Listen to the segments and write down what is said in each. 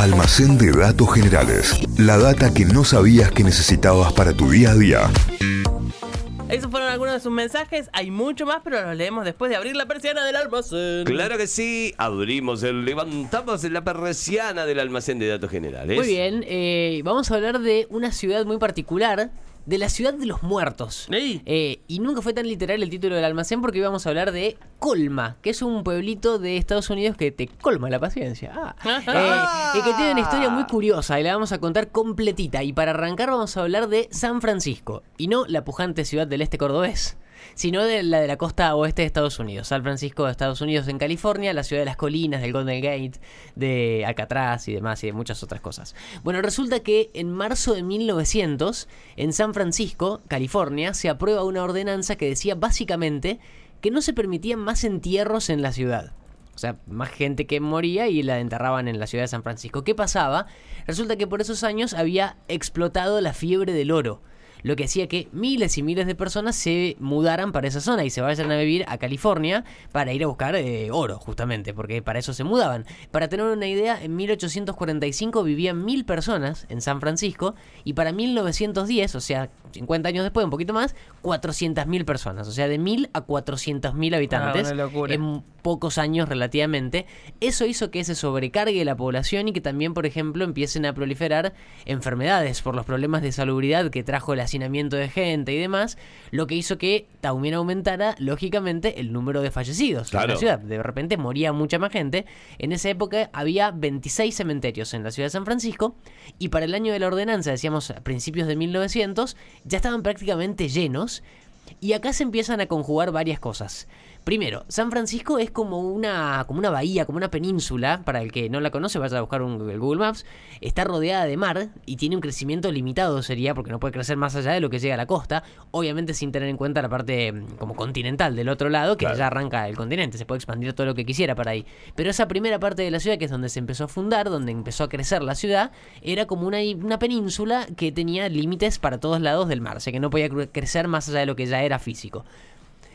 Almacén de datos generales. La data que no sabías que necesitabas para tu día a día. Esos fueron algunos de sus mensajes. Hay mucho más, pero los leemos después de abrir la persiana del almacén. Claro que sí, abrimos, el, levantamos la persiana del almacén de datos generales. Muy bien, eh, vamos a hablar de una ciudad muy particular, de la ciudad de los muertos. Eh, y nunca fue tan literal el título del almacén porque íbamos a hablar de Colma, que es un pueblito de Estados Unidos que te colma la paciencia. Ah. Eh, y que tiene una historia muy curiosa y la vamos a contar completita. Y para arrancar vamos a hablar de San Francisco, y no la pujante ciudad del este cordobés sino de la de la costa oeste de Estados Unidos. San Francisco de Estados Unidos en California, la ciudad de las colinas, del Golden Gate, de Alcatraz y demás, y de muchas otras cosas. Bueno, resulta que en marzo de 1900, en San Francisco, California, se aprueba una ordenanza que decía básicamente que no se permitían más entierros en la ciudad. O sea, más gente que moría y la enterraban en la ciudad de San Francisco. ¿Qué pasaba? Resulta que por esos años había explotado la fiebre del oro lo que hacía que miles y miles de personas se mudaran para esa zona y se vayan a vivir a California para ir a buscar eh, oro, justamente, porque para eso se mudaban. Para tener una idea, en 1845 vivían mil personas en San Francisco y para 1910, o sea, 50 años después, un poquito más, 400.000 personas, o sea, de mil a 400.000 habitantes Ah, una locura. en pocos años relativamente. Eso hizo que se sobrecargue la población y que también, por ejemplo, empiecen a proliferar enfermedades por los problemas de salubridad que trajo el hacinamiento de gente y demás, lo que hizo que también aumentara, lógicamente, el número de fallecidos en Claro. la ciudad. De repente moría mucha más gente. En esa época había 26 cementerios en la ciudad de San Francisco y para el año de la ordenanza, decíamos a principios de 1900, ya estaban prácticamente llenos. Y acá se empiezan a conjugar varias cosas. Primero, San Francisco es como una, como una bahía, como una península. Para el que no la conoce, vaya a buscar un, el Google Maps. Está rodeada de mar y tiene un crecimiento limitado, sería, porque no puede crecer más allá de lo que llega a la costa. Obviamente sin tener en cuenta la parte mm, como continental del otro lado, que Claro. ya arranca el continente. Se puede expandir todo lo que quisiera para ahí. Pero esa primera parte de la ciudad, que es donde se empezó a fundar, donde empezó a crecer la ciudad, era como una, una península que tenía límites para todos lados del mar. O sea que no podía cre- crecer más allá de lo que ya era físico.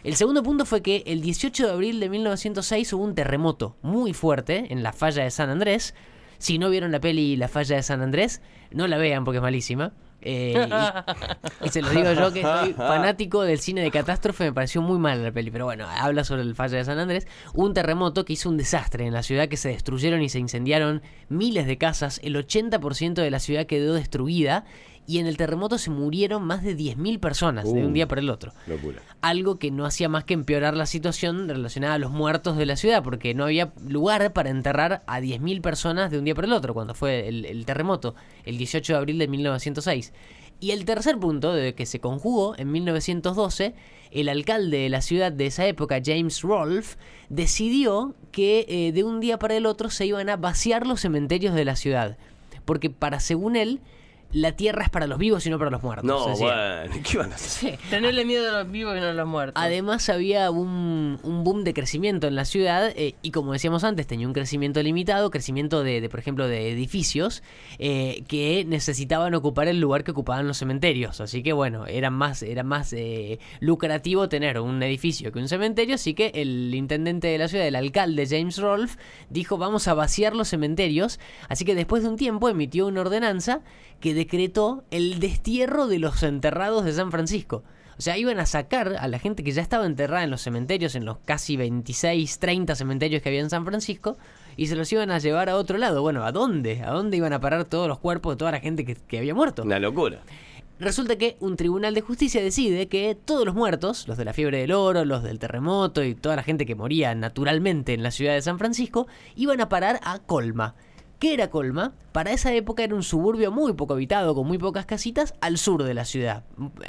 El segundo punto fue que el 18 de abril de 1906 hubo un terremoto muy fuerte en la falla de San Andrés. Si no vieron la peli La falla de San Andrés, no la vean porque es malísima. Eh, y, y se lo digo yo que soy fanático del cine de catástrofe, me pareció muy mal la peli, pero bueno, habla sobre el falla de San Andrés. Un terremoto que hizo un desastre en la ciudad, que se destruyeron y se incendiaron miles de casas, el 80% de la ciudad quedó destruida y en el terremoto se murieron más de 10.000 personas de un Uh. día para el otro Locura. algo que no hacía más que empeorar la situación relacionada a los muertos de la ciudad, porque no había lugar para enterrar a 10.000 personas de un día para el otro, cuando fue el, el terremoto, el 18 de abril de 1906. Y el tercer punto, de que se conjugó en 1912, el alcalde de la ciudad de esa época, James Rolfe, decidió que eh, de un día para el otro se iban a vaciar los cementerios de la ciudad. Porque para, según él, la tierra es para los vivos y no para los muertos. No, decía. bueno, ¿qué van a hacer? Sí. Tenerle miedo a los vivos y no a los muertos. Además había un, un boom de crecimiento en la ciudad eh, y como decíamos antes tenía un crecimiento limitado, crecimiento de, de, por ejemplo de edificios eh, que necesitaban ocupar el lugar que ocupaban los cementerios, así que bueno era más era más eh, lucrativo tener un edificio que un cementerio, así que el intendente de la ciudad, el alcalde James Rolfe dijo vamos a vaciar los cementerios, así que después de un tiempo emitió una ordenanza que decretó el destierro de los enterrados de San Francisco. O sea, iban a sacar a la gente que ya estaba enterrada en los cementerios, en los casi 26, 30 cementerios que había en San Francisco, y se los iban a llevar a otro lado. Bueno, ¿a dónde? ¿A dónde iban a parar todos los cuerpos de toda la gente que, que había muerto? Una locura. Resulta que un tribunal de justicia decide que todos los muertos, los de la fiebre del oro, los del terremoto y toda la gente que moría naturalmente en la ciudad de San Francisco, iban a parar a Colma. ¿Qué era Colma? Para esa época era un suburbio muy poco habitado, con muy pocas casitas, al sur de la ciudad,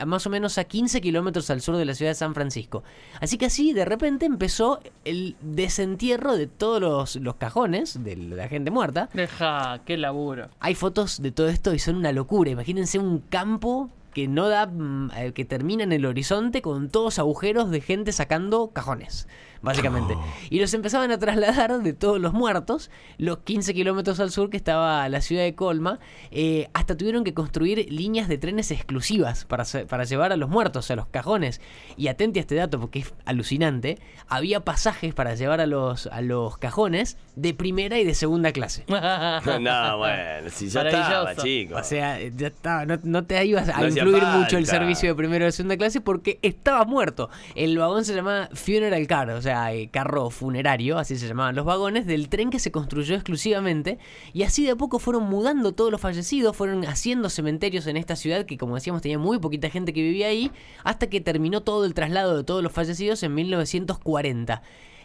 más o menos a 15 kilómetros al sur de la ciudad de San Francisco. Así que así, de repente, empezó el desentierro de todos los, los cajones de la gente muerta, Deja, qué laburo. hay fotos de todo esto y son una locura. Imagínense un campo que no da, mm, eh, que termina en el horizonte con todos agujeros de gente sacando cajones básicamente. Y los empezaban a trasladar de todos los muertos, los 15 kilómetros al sur que estaba la ciudad de Colma, eh, hasta tuvieron que construir líneas de trenes exclusivas para, para llevar a los muertos, a los cajones. Y atente a este dato porque es alucinante, había pasajes para llevar a los, a los cajones de primera y de segunda clase. no, bueno, si ya estaba, chicos. O sea, ya estaba, no, te ibas a influir mucho el servicio de primera de segunda clase porque estaba muerto. El vagón se llamaba Funeral Car, o sea, eh, carro funerario, así se llamaban los vagones, del tren que se construyó exclusivamente. Y así de a poco fueron mudando todos los fallecidos, fueron haciendo cementerios en esta ciudad que, como decíamos, tenía muy poquita gente que vivía ahí, hasta que terminó todo el traslado de todos los fallecidos en 1940.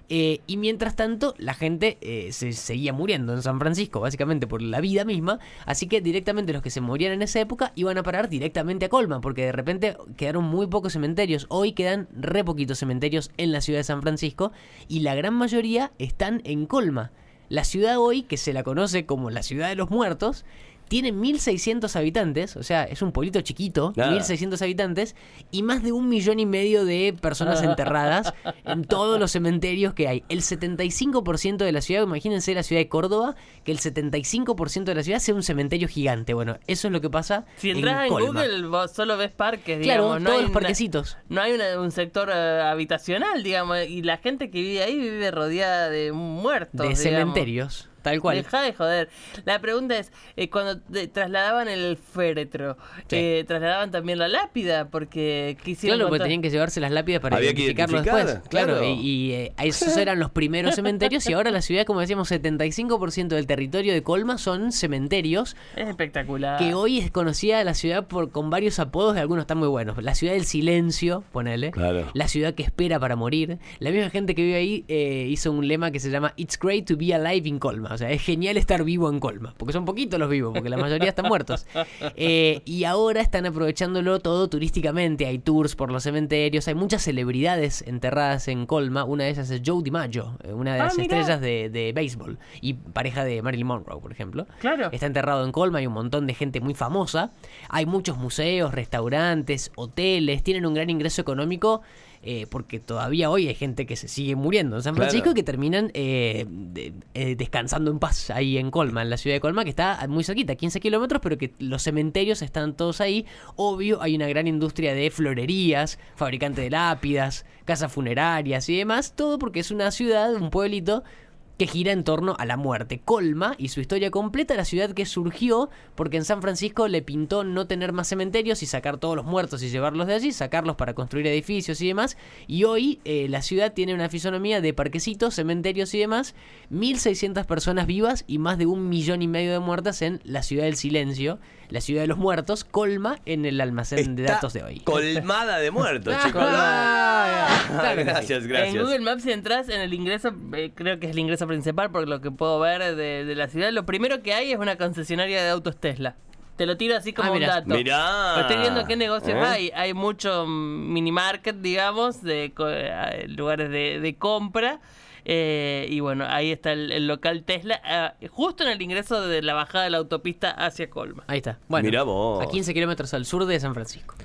Eh, y mientras tanto, la gente eh, se seguía muriendo en San Francisco, básicamente por la vida misma. Así que directamente los que se morían en esa época iban a parar directamente a Colma, porque de repente quedaron muy pocos cementerios. Hoy quedan re poquitos cementerios en la ciudad de San Francisco y la gran mayoría están en Colma. La ciudad hoy, que se la conoce como la ciudad de los muertos, tiene 1.600 habitantes, o sea, es un pueblito chiquito, 1.600 habitantes, y más de un millón y medio de personas enterradas en todos los cementerios que hay. El 75% de la ciudad, imagínense la ciudad de Córdoba, que el 75% de la ciudad sea un cementerio gigante. Bueno, eso es lo que pasa. Si entras en, Google, vos solo ves parques, digamos. Claro, no todos los parquecitos. no hay un sector eh, habitacional, digamos, y la gente que vive ahí vive rodeada de muertos. De cementerios. Tal cual. Deja de joder. La pregunta es, eh, cuando trasladaban el féretro, eh, ¿trasladaban también la lápida? Porque quisieron... Claro, porque tenían que llevarse las lápidas para identificarlo después. Claro, y, eh, esos eran los primeros cementerios y ahora la ciudad, como decíamos, 75% del territorio de Colma son cementerios. Es espectacular. Que hoy es conocida la ciudad por con varios apodos, de algunos están muy buenos. La ciudad del silencio, ponele. Claro. La ciudad que espera para morir. La misma gente que vive ahí hizo un lema que se llama It's great to be alive in Colma. O sea, es genial estar vivo en Colma, porque son poquitos los vivos, porque la mayoría están muertos. Eh, y ahora están aprovechándolo todo turísticamente. Hay tours por los cementerios, hay muchas celebridades enterradas en Colma. Una de ellas es Joe DiMaggio, eh, una de ah, las estrellas de, de, béisbol y pareja de Marilyn Monroe, por ejemplo. Claro. Está enterrado en Colma, hay un montón de gente muy famosa. Hay muchos museos, restaurantes, hoteles, tienen un gran ingreso económico eh, porque todavía hoy hay gente que se sigue muriendo en San Francisco y que terminan eh, eh, descansando en paz ahí en Colma, en la ciudad de Colma, que está muy cerquita, 15 kilómetros, pero que los cementerios están todos ahí. Obvio, hay una gran industria de florerías, fabricante de lápidas, casas funerarias y demás, todo porque es una ciudad, un pueblito que gira en torno a la muerte. Colma y su historia completa, la ciudad que surgió porque en San Francisco le pintó no tener más cementerios y sacar todos los muertos y llevarlos de allí, sacarlos para construir edificios y demás. Y hoy eh, la ciudad tiene una fisonomía de parquecitos, cementerios y demás, 1.600 personas vivas y más de un millón y medio de muertas en la ciudad del silencio la ciudad de los muertos colma en el almacén de datos de hoy. Colmada de muertos, chicos. Ah, gracias, gracias. En Google Maps, si entras en el ingreso, eh, creo que es el ingreso principal, porque lo que puedo ver de, la ciudad, lo primero que hay es una concesionaria de autos Tesla. Te lo tiro así como ah, un dato. Mirá. Estoy viendo qué negocios ¿Eh? hay. Hay mucho mini market, digamos, de eh, lugares de compra. Eh, y bueno, ahí está el, local Tesla, eh, justo en el ingreso de la bajada de la autopista hacia Colma. Ahí está. Bueno, a 15 kilómetros al sur de San Francisco.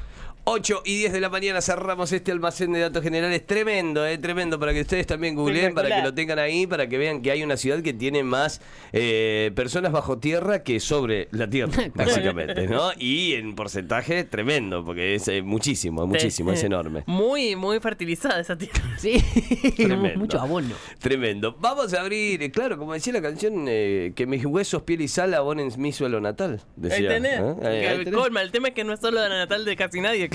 8 y 10 de la mañana cerramos este almacén de datos generales. Tremendo, eh, tremendo. Para que ustedes también googleen, para que lo tengan ahí, para que vean que hay una ciudad que tiene más eh, personas bajo tierra que sobre la tierra, básicamente, ¿no? Y en porcentaje tremendo, porque es eh, muchísimo, muchísimo, es enorme. Muy, muy fertilizada esa tierra. Sí, mucho abono. Tremendo. Vamos a abrir, eh, claro, como decía la canción, eh, que mis huesos, piel y sal abonen mi suelo natal. Decía, ahí tenés. Colma, el tema es que no es solo la natal de casi nadie.